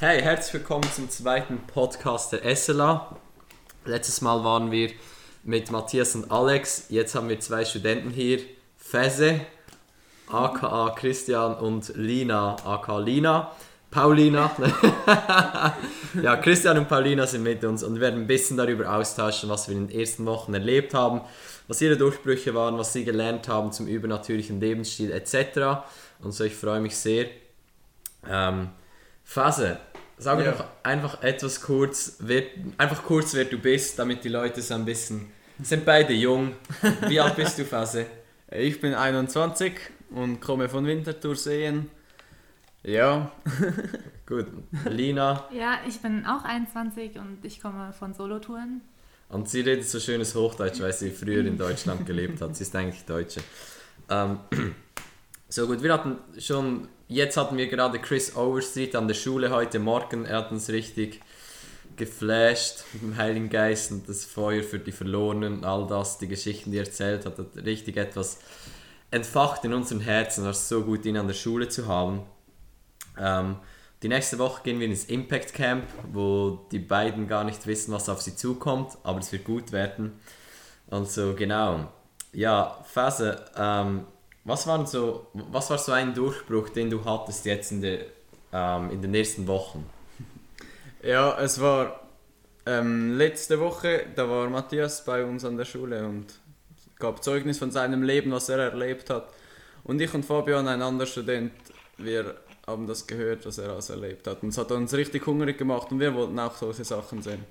Hey, herzlich willkommen zum zweiten Podcast der SLA. Letztes Mal waren wir mit Matthias und Alex. Jetzt haben wir zwei Studenten hier. Fese, aka Christian und Lina, aka Lina. Paulina. ja, Christian und Paulina sind mit uns und werden ein bisschen darüber austauschen, was wir in den ersten Wochen erlebt haben, was ihre Durchbrüche waren, was sie gelernt haben zum übernatürlichen Lebensstil etc. Und so, ich freue mich sehr. Ähm, Phase, sag ja. doch einfach etwas kurz, wer, einfach kurz, wer du bist, damit die Leute so ein bisschen. Sind beide jung. Wie alt bist du, Phase? Ich bin 21 und komme von Winterthur sehen. Ja. Gut. Lina? Ja, ich bin auch 21 und ich komme von Solotouren. Und sie redet so schönes Hochdeutsch, weil sie früher in Deutschland gelebt hat. Sie ist eigentlich Deutsche. Ähm, so gut, wir hatten schon, jetzt hatten wir gerade Chris Overstreet an der Schule heute Morgen. Er hat uns richtig geflasht mit dem Heiligen Geist und das Feuer für die Verlorenen all das, die Geschichten, die er erzählt hat, hat richtig etwas entfacht in unseren Herzen. Es war so gut, ihn an der Schule zu haben. Ähm, die nächste Woche gehen wir ins Impact Camp, wo die beiden gar nicht wissen, was auf sie zukommt, aber es wird gut werden. Und so, genau. Ja, Phase, ähm, was, waren so, was war so ein Durchbruch, den du hattest jetzt in, der, ähm, in den nächsten Wochen? Ja, es war ähm, letzte Woche, da war Matthias bei uns an der Schule und gab Zeugnis von seinem Leben, was er erlebt hat. Und ich und Fabian, ein anderer Student, wir haben das gehört, was er alles erlebt hat. Und es hat uns richtig hungrig gemacht und wir wollten auch solche Sachen sehen.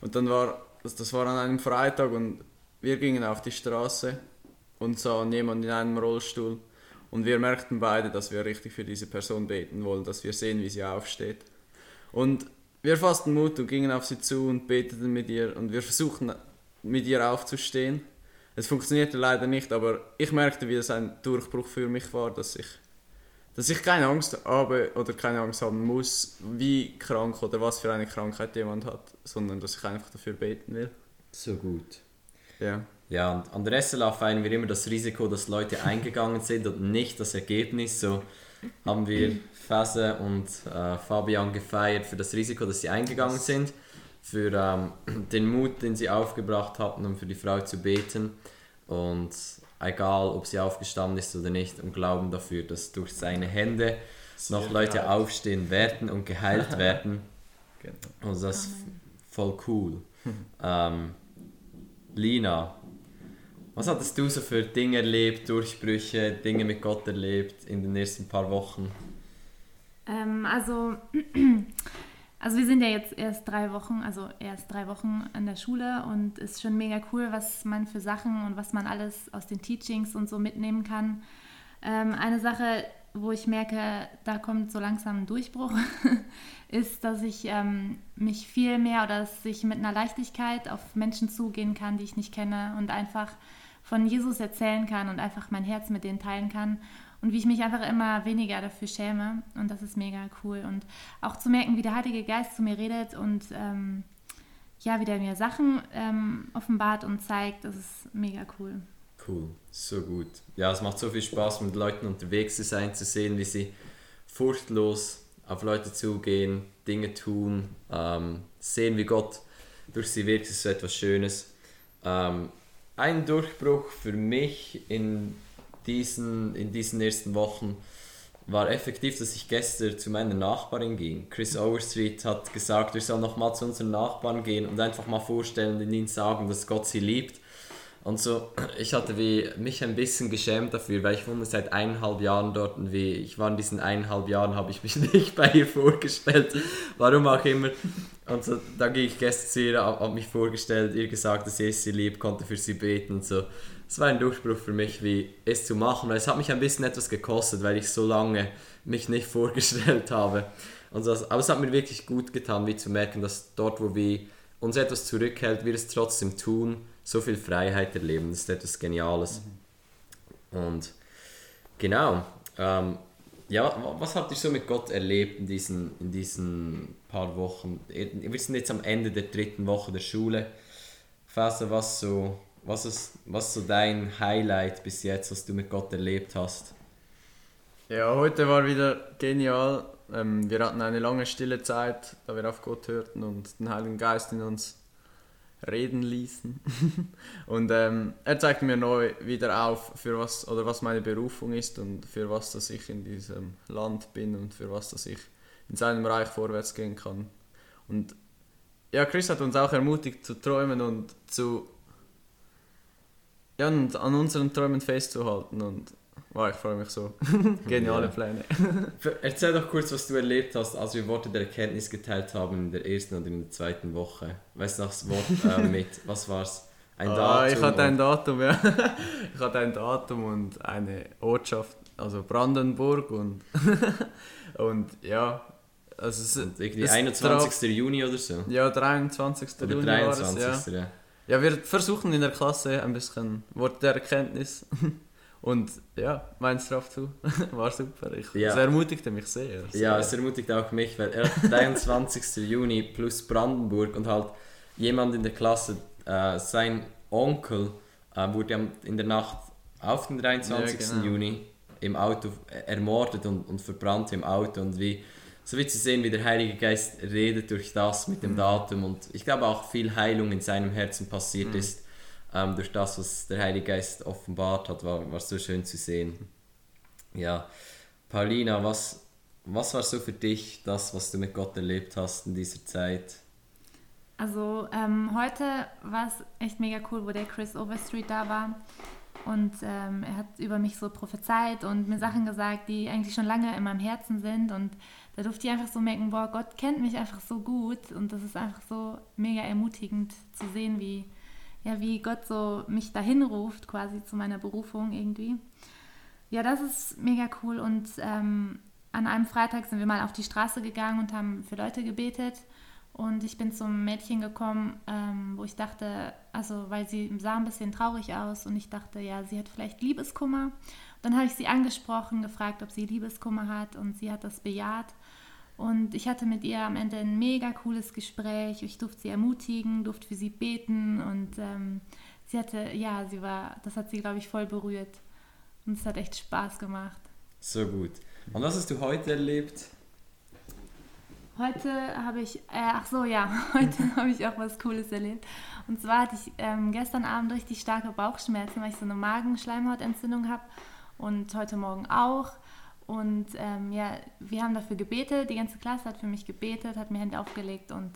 Und dann war, das, das war an einem Freitag und wir gingen auf die Straße und sahen jemanden in einem Rollstuhl. Und wir merkten beide, dass wir richtig für diese Person beten wollen, dass wir sehen, wie sie aufsteht. Und wir fassten Mut und gingen auf sie zu und beteten mit ihr und wir versuchten mit ihr aufzustehen. Es funktionierte leider nicht, aber ich merkte, wie es ein Durchbruch für mich war, dass ich dass ich keine Angst habe oder keine Angst haben muss, wie krank oder was für eine Krankheit jemand hat, sondern dass ich einfach dafür beten will. So gut. Ja. Ja, und an der SLA feiern wir immer das Risiko, dass Leute eingegangen sind und nicht das Ergebnis. So haben wir Fase und äh, Fabian gefeiert für das Risiko, dass sie eingegangen sind, für ähm, den Mut, den sie aufgebracht hatten, um für die Frau zu beten. Und egal ob sie aufgestanden ist oder nicht, und glauben dafür, dass durch seine Hände noch Leute geheilt. aufstehen werden und geheilt werden. genau. Und das ist voll cool. ähm, Lina, was hattest du so für Dinge erlebt, Durchbrüche, Dinge mit Gott erlebt in den ersten paar Wochen? Ähm, also Also wir sind ja jetzt erst drei Wochen, also erst drei Wochen an der Schule und es ist schon mega cool, was man für Sachen und was man alles aus den Teachings und so mitnehmen kann. Ähm, eine Sache, wo ich merke, da kommt so langsam ein Durchbruch, ist, dass ich ähm, mich viel mehr oder dass ich mit einer Leichtigkeit auf Menschen zugehen kann, die ich nicht kenne und einfach von Jesus erzählen kann und einfach mein Herz mit denen teilen kann und wie ich mich einfach immer weniger dafür schäme. Und das ist mega cool. Und auch zu merken, wie der Heilige Geist zu mir redet und ähm, ja, wie der mir Sachen ähm, offenbart und zeigt, das ist mega cool. Cool, so gut. Ja, es macht so viel Spaß, mit Leuten unterwegs zu sein, zu sehen, wie sie furchtlos auf Leute zugehen, Dinge tun, ähm, sehen, wie Gott durch sie wirkt, ist so etwas Schönes. Ähm, ein Durchbruch für mich in diesen, in diesen ersten Wochen war effektiv, dass ich gestern zu meiner Nachbarin ging. Chris Overstreet hat gesagt, wir sollen nochmal zu unseren Nachbarn gehen und einfach mal vorstellen und ihnen sagen, dass Gott sie liebt. Und so, ich hatte wie mich ein bisschen geschämt dafür, weil ich wohne seit eineinhalb Jahren dort und wie ich war in diesen eineinhalb Jahren, habe ich mich nicht bei ihr vorgestellt, warum auch immer. Und so, da ging ich gestern zu ihr, habe mich vorgestellt, ihr gesagt, dass Jesus sie liebt, konnte für sie beten und so es war ein Durchbruch für mich, wie es zu machen, weil es hat mich ein bisschen etwas gekostet, weil ich so lange mich nicht vorgestellt habe. Und das, aber es hat mir wirklich gut getan, wie zu merken, dass dort, wo wir uns etwas zurückhält, wir es trotzdem tun, so viel Freiheit erleben. Das ist etwas Geniales. Mhm. Und genau, ähm, ja, was habt ihr so mit Gott erlebt in diesen, in diesen paar Wochen? Wir sind jetzt am Ende der dritten Woche der Schule. Fasse, was so was ist, was so dein Highlight bis jetzt, was du mit Gott erlebt hast? Ja, heute war wieder genial. ähm, wir hatten eine lange stille Zeit, da wir auf Gott hörten und den Heiligen Geist in uns reden ließen. und ähm, er zeigte mir neu wieder auf, für was oder was meine Berufung ist und für was dass ich in diesem Land bin und für was dass ich in seinem Reich vorwärts gehen kann. Und ja, Chris hat uns auch ermutigt zu träumen und zu ja, und an unseren Träumen festzuhalten und wow, ich freue mich so. Geniale. Pläne. Erzähl doch kurz, was du erlebt hast, als wir Worte der Erkenntnis geteilt haben in der ersten und in der zweiten Woche. Weißt du noch das Wort äh, mit, was war's? Ein Ah, Datum? ich hatte ein Datum, ja. ich hatte ein Datum und eine Ortschaft, also Brandenburg und und ja, also es, und irgendwie es 21. Juni oder so. Ja, 23. Oder Juni war es, 23. ja. ja. Ja, wir versuchen in der Klasse ein bisschen Wort der Erkenntnis. Und ja, meins drauf zu. War super. Ich, Ja. Es ermutigte mich sehr. Ja, es ermutigt auch mich, weil er hat 23. Juni plus Brandenburg und halt jemand in der Klasse, äh, sein Onkel, äh, wurde in der Nacht auf den 23. Ja, genau. Juni im Auto ermordet und, und verbrannt im Auto und wie so wie zu sehen, wie der Heilige Geist redet durch das mit dem Mhm. Datum und ich glaube auch viel Heilung in seinem Herzen passiert Mhm. ist ähm, durch das, was der Heilige Geist offenbart hat, war, war so schön zu sehen. Ja, Paulina, was, was war so für dich das, was du mit Gott erlebt hast in dieser Zeit? Also ähm, heute war es echt mega cool, wo der Chris Overstreet da war. Und ähm, er hat über mich so prophezeit und mir Sachen gesagt, die eigentlich schon lange in meinem Herzen sind. Und da durfte ich einfach so merken, boah, Gott kennt mich einfach so gut. Und das ist einfach so mega ermutigend zu sehen, wie, ja, wie Gott so mich dahin ruft, quasi zu meiner Berufung irgendwie. Ja, das ist mega cool. Und ähm, an einem Freitag sind wir mal auf die Straße gegangen und haben für Leute gebetet. Und ich bin zum Mädchen gekommen, ähm, wo ich dachte, also weil sie sah ein bisschen traurig aus und ich dachte, ja, sie hat vielleicht Liebeskummer. Dann habe ich sie angesprochen, gefragt, ob sie Liebeskummer hat und sie hat das bejaht. Und ich hatte mit ihr am Ende ein mega cooles Gespräch. Ich durfte sie ermutigen, durfte für sie beten und ähm, sie hatte, ja, sie war, das hat sie, glaube ich, voll berührt. Und es hat echt Spaß gemacht. So gut. Und was hast du heute erlebt? Heute habe ich, äh, ach so, ja, heute habe ich auch was Cooles erlebt. Und zwar hatte ich ähm, gestern Abend richtig starke Bauchschmerzen, weil ich so eine Magenschleimhautentzündung habe und heute Morgen auch. Und ähm, ja, wir haben dafür gebetet, die ganze Klasse hat für mich gebetet, hat mir Hände aufgelegt und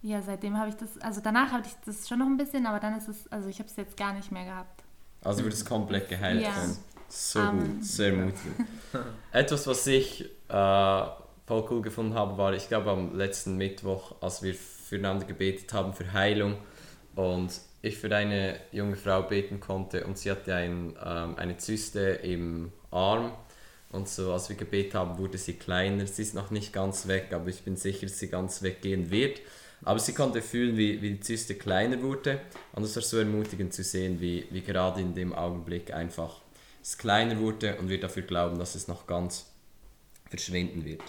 ja, seitdem habe ich das, also danach hatte ich das schon noch ein bisschen, aber dann ist es, also ich habe es jetzt gar nicht mehr gehabt. Also wurde es komplett geheilt. Ja. werden. So Amen. gut, sehr mutig. Etwas, was ich äh, voll cool gefunden habe, war, ich glaube am letzten Mittwoch, als wir füreinander gebetet haben für Heilung und ich für eine junge Frau beten konnte und sie hatte ein, ähm, eine Zyste im Arm und so, als wir gebetet haben, wurde sie kleiner. Sie ist noch nicht ganz weg, aber ich bin sicher, dass sie ganz weggehen wird. Aber sie konnte fühlen, wie, wie die Zyste kleiner wurde. Und es war so ermutigend zu sehen, wie, wie gerade in dem Augenblick einfach es kleiner wurde und wir dafür glauben, dass es noch ganz verschwinden wird.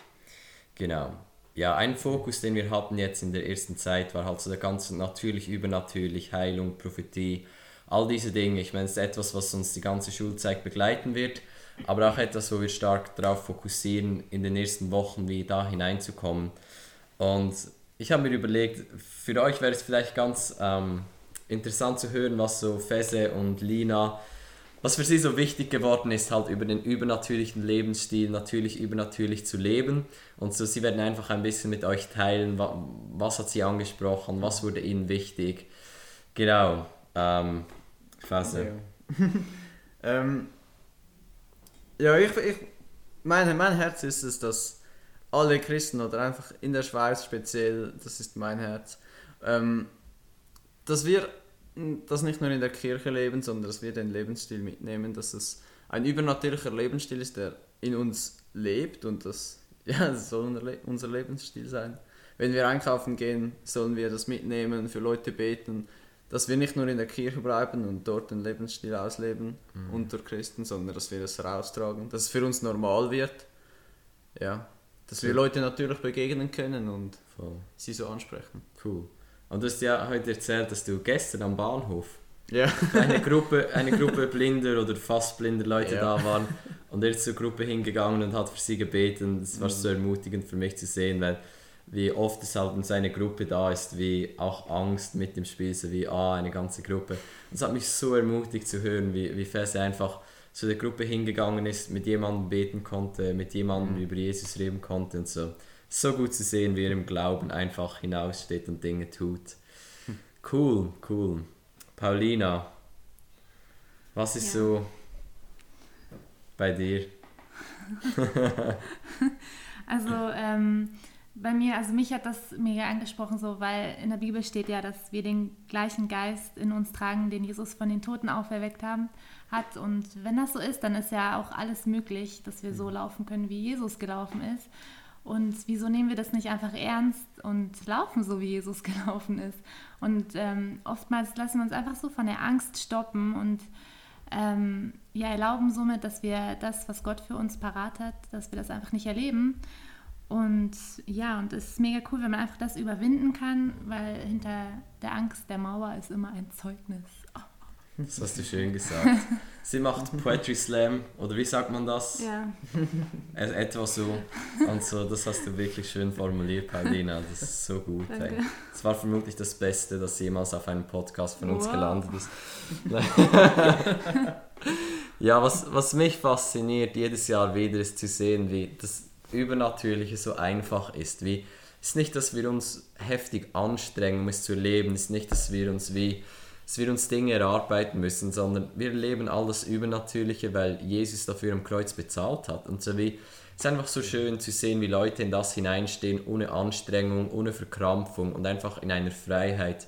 Genau. Ja, ein Fokus, den wir hatten jetzt in der ersten Zeit, war halt so der ganze natürlich, übernatürlich, Heilung, Prophetie, all diese Dinge. Ich meine, es ist etwas, was uns die ganze Schulzeit begleiten wird, aber auch etwas, wo wir stark darauf fokussieren, in den nächsten Wochen wie da hineinzukommen. Und ich habe mir überlegt, für euch wäre es vielleicht ganz ähm, interessant zu hören, was so Fese und Lina, was für sie so wichtig geworden ist, halt über den übernatürlichen Lebensstil, natürlich übernatürlich zu leben. Und so, sie werden einfach ein bisschen mit euch teilen, wa was hat sie angesprochen, was wurde ihnen wichtig. Genau. Ähm, Fese. Ja. ähm, ja, ich, ich, mein, mein Herz ist es, dass alle Christen oder einfach in der Schweiz speziell, das ist mein Herz, ähm, dass wir das nicht nur in der Kirche leben, sondern dass wir den Lebensstil mitnehmen, dass es ein übernatürlicher Lebensstil ist, der in uns lebt und das, ja, das soll unser Le- unser Lebensstil sein. Wenn wir einkaufen gehen, sollen wir das mitnehmen, für Leute beten, dass wir nicht nur in der Kirche bleiben und dort den Lebensstil ausleben unter Christen, sondern dass wir das raustragen, dass es für uns normal wird. Ja, dass wir Ja. Leute natürlich begegnen können und Voll. sie so ansprechen. Cool. Und du hast ja heute erzählt, dass du gestern am Bahnhof Ja. eine Gruppe, eine Gruppe blinder oder fast blinder Leute Ja. da waren und er ist zur Gruppe hingegangen und hat für sie gebeten. Das war Mhm. so ermutigend für mich zu sehen, weil wie oft es halt in seine Gruppe da ist, wie auch Angst mit dem Spiel, so wie ah, eine ganze Gruppe. Und es hat mich so ermutigt zu hören, wie, wie fest er einfach zu der Gruppe hingegangen ist, mit jemandem beten konnte, mit jemandem Mhm. über Jesus reden konnte und so. So gut zu sehen, wie er im Glauben einfach hinaussteht und Dinge tut. Cool, cool. Paulina, was ist Ja. so bei dir? Also ähm, bei mir, also mich hat das mega angesprochen, so weil in der Bibel steht ja, dass wir den gleichen Geist in uns tragen, den Jesus von den Toten auferweckt haben, hat. Und wenn das so ist, dann ist ja auch alles möglich, dass wir so laufen können, wie Jesus gelaufen ist. Und wieso nehmen wir das nicht einfach ernst und laufen so, wie Jesus gelaufen ist? Und ähm, oftmals lassen wir uns einfach so von der Angst stoppen und ähm, ja, erlauben somit, dass wir das, was Gott für uns parat hat, dass wir das einfach nicht erleben. Und ja, und es ist mega cool, wenn man einfach das überwinden kann, weil hinter der Angst der Mauer ist immer ein Zeugnis. Oh. Das hast du schön gesagt. Sie macht Poetry Slam, oder wie sagt man das? Ja, Etwa so. Und so, das hast du wirklich schön formuliert, Paulina. Das ist so gut. Das war vermutlich das Beste, das jemals auf einem Podcast von uns Wow. gelandet ist. ja, was, was mich fasziniert jedes Jahr wieder ist zu sehen, wie das Übernatürliche so einfach ist. Wie, es ist nicht, dass wir uns heftig anstrengen, um es zu erleben. Es ist nicht, dass wir uns wie dass wir uns Dinge erarbeiten müssen, sondern wir erleben alles Übernatürliche, weil Jesus dafür am Kreuz bezahlt hat. Und so wie, es ist einfach so schön zu sehen, wie Leute in das hineinstehen, ohne Anstrengung, ohne Verkrampfung und einfach in einer Freiheit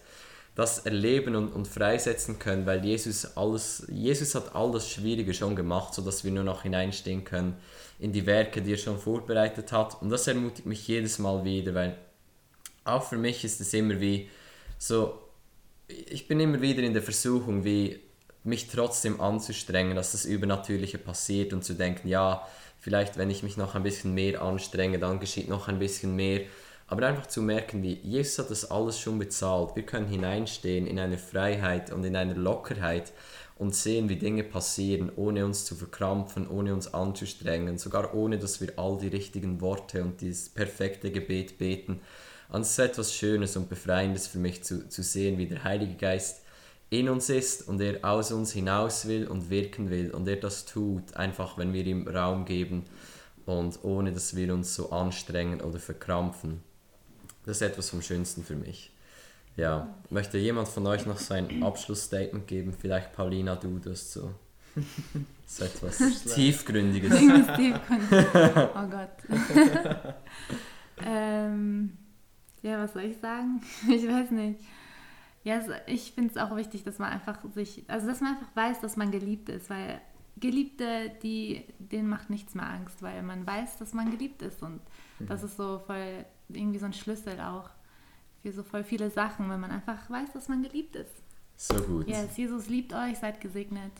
das erleben und, und freisetzen können, weil Jesus alles, Jesus hat alles Schwierige schon gemacht, sodass wir nur noch hineinstehen können in die Werke, die er schon vorbereitet hat. Und das ermutigt mich jedes Mal wieder, weil auch für mich ist es immer wie so, ich bin immer wieder in der Versuchung, wie mich trotzdem anzustrengen, dass das Übernatürliche passiert und zu denken, ja, vielleicht wenn ich mich noch ein bisschen mehr anstrenge, dann geschieht noch ein bisschen mehr. Aber einfach zu merken, wie Jesus hat das alles schon bezahlt. Wir können hineinstehen in eine Freiheit und in eine Lockerheit und sehen, wie Dinge passieren, ohne uns zu verkrampfen, ohne uns anzustrengen, sogar ohne, dass wir all die richtigen Worte und dieses perfekte Gebet beten. Und es ist etwas Schönes und Befreiendes für mich zu, zu sehen, wie der Heilige Geist in uns ist und er aus uns hinaus will und wirken will und er das tut, einfach wenn wir ihm Raum geben und ohne dass wir uns so anstrengen oder verkrampfen. Das ist etwas vom Schönsten für mich. Ja, möchte jemand von euch noch sein Abschlussstatement geben? Vielleicht Paulina, du das so. So etwas Tiefgründiges. Irgendwas tiefgründig. Oh Gott. ähm, ja, was soll ich sagen? Ich weiß nicht. Ja, es, ich finde es auch wichtig, dass man einfach sich, also dass man einfach weiß, dass man geliebt ist, weil Geliebte, die, denen macht nichts mehr Angst, weil man weiß, dass man geliebt ist und das ist so voll irgendwie so ein Schlüssel auch für so voll viele Sachen, wenn man einfach weiß, dass man geliebt ist. So gut. Yes, Jesus liebt euch, seid gesegnet.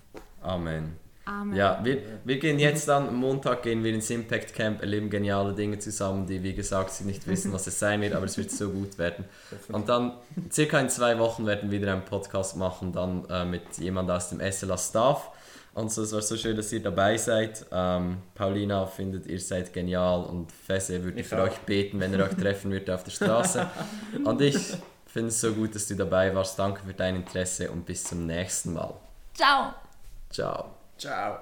Amen. Amen. Ja, wir, wir gehen jetzt dann, Montag gehen wir ins Impact Camp, erleben geniale Dinge zusammen, die wie gesagt sie nicht wissen, was es sein wird, aber es wird so gut werden. Und dann, circa in zwei Wochen werden wir wieder einen Podcast machen, dann äh, mit jemand aus dem SLA Staff. Und so, es war so schön, dass ihr dabei seid. Ähm, Paulina findet, ihr seid genial und Fesse würde Ich für auch. euch beten, wenn er euch treffen würde auf der Straße. Und ich finde es so gut, dass du dabei warst. Danke für dein Interesse und bis zum nächsten Mal. Ciao! Ciao. Ciao.